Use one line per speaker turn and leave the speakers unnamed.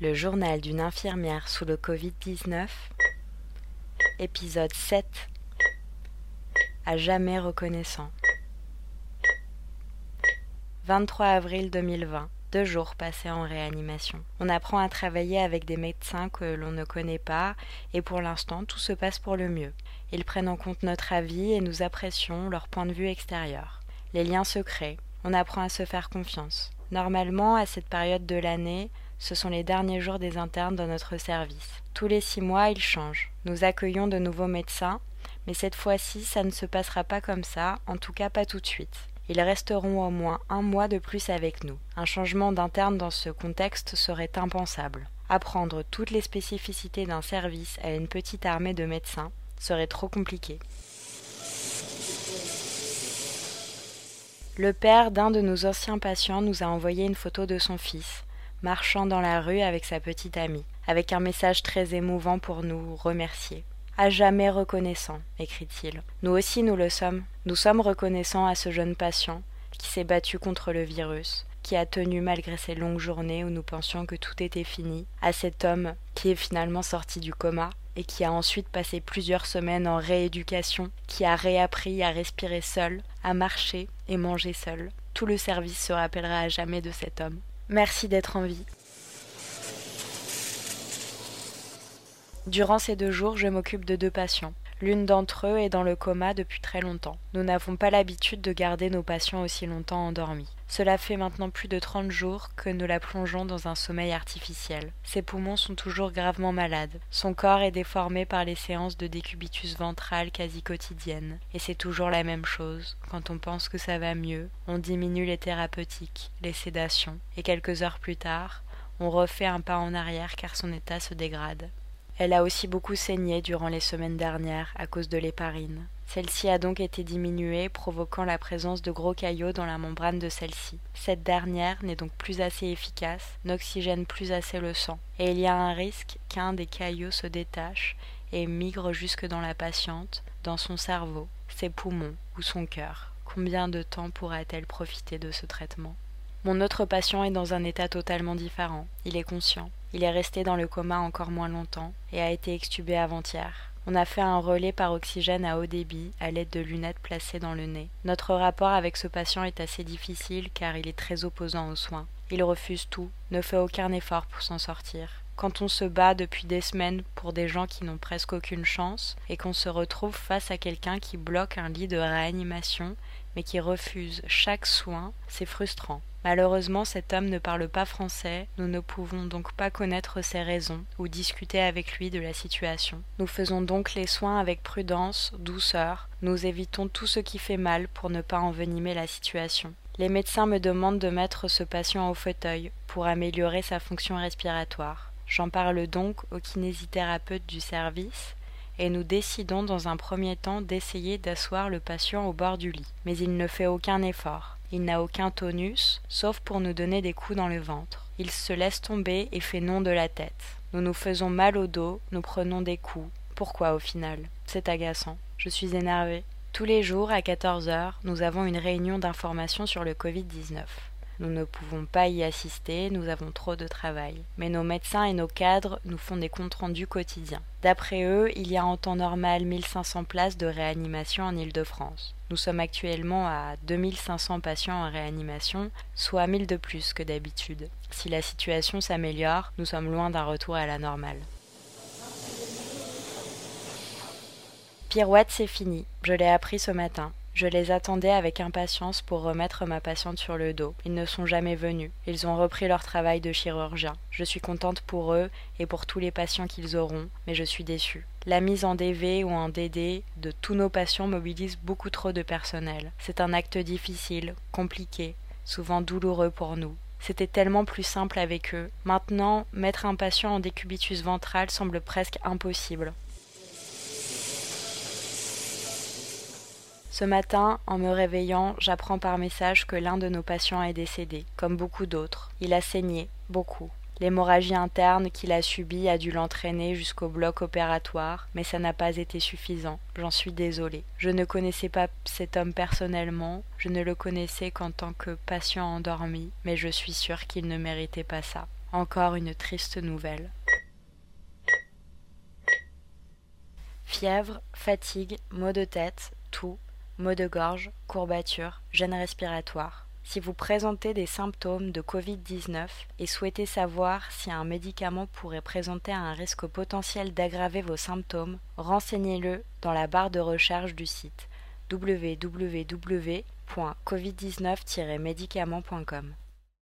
Le journal d'une infirmière sous le Covid-19, épisode 7 À jamais reconnaissant. 23 avril 2020, deux jours passés en réanimation. On apprend à travailler avec des médecins que l'on ne connaît pas et pour l'instant tout se passe pour le mieux. Ils prennent en compte notre avis et nous apprécions leur point de vue extérieur. Les liens se créent, on apprend à se faire confiance. Normalement, à cette période de l'année, ce sont les derniers jours des internes dans notre service. Tous les six mois, ils changent. Nous accueillons de nouveaux médecins, mais cette fois-ci, ça ne se passera pas comme ça, en tout cas pas tout de suite. Ils resteront au moins un mois de plus avec nous. Un changement d'interne dans ce contexte serait impensable. Apprendre toutes les spécificités d'un service à une petite armée de médecins serait trop compliqué. Le père d'un de nos anciens patients nous a envoyé une photo de son fils, marchant dans la rue avec sa petite amie, avec un message très émouvant pour nous remercier. À jamais reconnaissant, écrit-il. Nous aussi nous le sommes. Nous sommes reconnaissants à ce jeune patient qui s'est battu contre le virus, qui a tenu malgré ces longues journées où nous pensions que tout était fini, à cet homme qui est finalement sorti du coma, et qui a ensuite passé plusieurs semaines en rééducation, qui a réappris à respirer seul, à marcher et manger seul. Tout le service se rappellera à jamais de cet homme. Merci d'être en vie. Durant ces deux jours, je m'occupe de deux patients. L'une d'entre eux est dans le coma depuis très longtemps. Nous n'avons pas l'habitude de garder nos patients aussi longtemps endormis. Cela fait maintenant plus de trente jours que nous la plongeons dans un sommeil artificiel. Ses poumons sont toujours gravement malades. Son corps est déformé par les séances de décubitus ventral quasi quotidiennes. Et c'est toujours la même chose. Quand on pense que ça va mieux, on diminue les thérapeutiques, les sédations, et quelques heures plus tard, on refait un pas en arrière car son état se dégrade. Elle a aussi beaucoup saigné durant les semaines dernières à cause de l'héparine. Celle-ci a donc été diminuée, provoquant la présence de gros caillots dans la membrane de celle-ci. Cette dernière n'est donc plus assez efficace, n'oxygène plus assez le sang, et il y a un risque qu'un des caillots se détache et migre jusque dans la patiente, dans son cerveau, ses poumons ou son cœur. Combien de temps pourra-t-elle profiter de ce traitement? Mon autre patient est dans un état totalement différent. Il est conscient. Il est resté dans le coma encore moins longtemps et a été extubé avant-hier. On a fait un relais par oxygène à haut débit à l'aide de lunettes placées dans le nez. Notre rapport avec ce patient est assez difficile car il est très opposant aux soins. Il refuse tout, ne fait aucun effort pour s'en sortir. Quand on se bat depuis des semaines pour des gens qui n'ont presque aucune chance et qu'on se retrouve face à quelqu'un qui bloque un lit de réanimation mais qui refuse chaque soin, c'est frustrant. Malheureusement, cet homme ne parle pas français, nous ne pouvons donc pas connaître ses raisons ou discuter avec lui de la situation. Nous faisons donc les soins avec prudence, douceur, nous évitons tout ce qui fait mal pour ne pas envenimer la situation. Les médecins me demandent de mettre ce patient au fauteuil pour améliorer sa fonction respiratoire. J'en parle donc au kinésithérapeute du service et nous décidons dans un premier temps d'essayer d'asseoir le patient au bord du lit. Mais il ne fait aucun effort. Il n'a aucun tonus, sauf pour nous donner des coups dans le ventre. Il se laisse tomber et fait non de la tête. Nous nous faisons mal au dos, nous prenons des coups. Pourquoi au final? C'est agaçant. Je suis énervée. Tous les jours, à 14 heures, nous avons une réunion d'information sur le Covid-19. Nous ne pouvons pas y assister, nous avons trop de travail. Mais nos médecins et nos cadres nous font des comptes rendus quotidiens. D'après eux, il y a en temps normal 1500 places de réanimation en Île-de-France. Nous sommes actuellement à 2500 patients en réanimation, soit 1000 de plus que d'habitude. Si la situation s'améliore, nous sommes loin d'un retour à la normale. Pirouette, c'est fini. Je l'ai appris ce matin. Je les attendais avec impatience pour remettre ma patiente sur le dos. Ils ne sont jamais venus. Ils ont repris leur travail de chirurgien. Je suis contente pour eux et pour tous les patients qu'ils auront, mais je suis déçue. La mise en DV ou en DD de tous nos patients mobilise beaucoup trop de personnel. C'est un acte difficile, compliqué, souvent douloureux pour nous. C'était tellement plus simple avec eux. Maintenant, mettre un patient en décubitus ventral semble presque impossible. Ce matin, en me réveillant, j'apprends par message que l'un de nos patients est décédé, comme beaucoup d'autres. Il a saigné, beaucoup. L'hémorragie interne qu'il a subie a dû l'entraîner jusqu'au bloc opératoire, mais ça n'a pas été suffisant. J'en suis désolée. Je ne connaissais pas cet homme personnellement, je ne le connaissais qu'en tant que patient endormi, mais je suis sûre qu'il ne méritait pas ça. Encore une triste nouvelle. Fièvre, fatigue, maux de tête, toux, maux de gorge, courbatures, gêne respiratoire. Si vous présentez des symptômes de Covid-19 et souhaitez savoir si un médicament pourrait présenter un risque potentiel d'aggraver vos symptômes, renseignez-le dans la barre de recherche du site www.covid19-médicaments.com.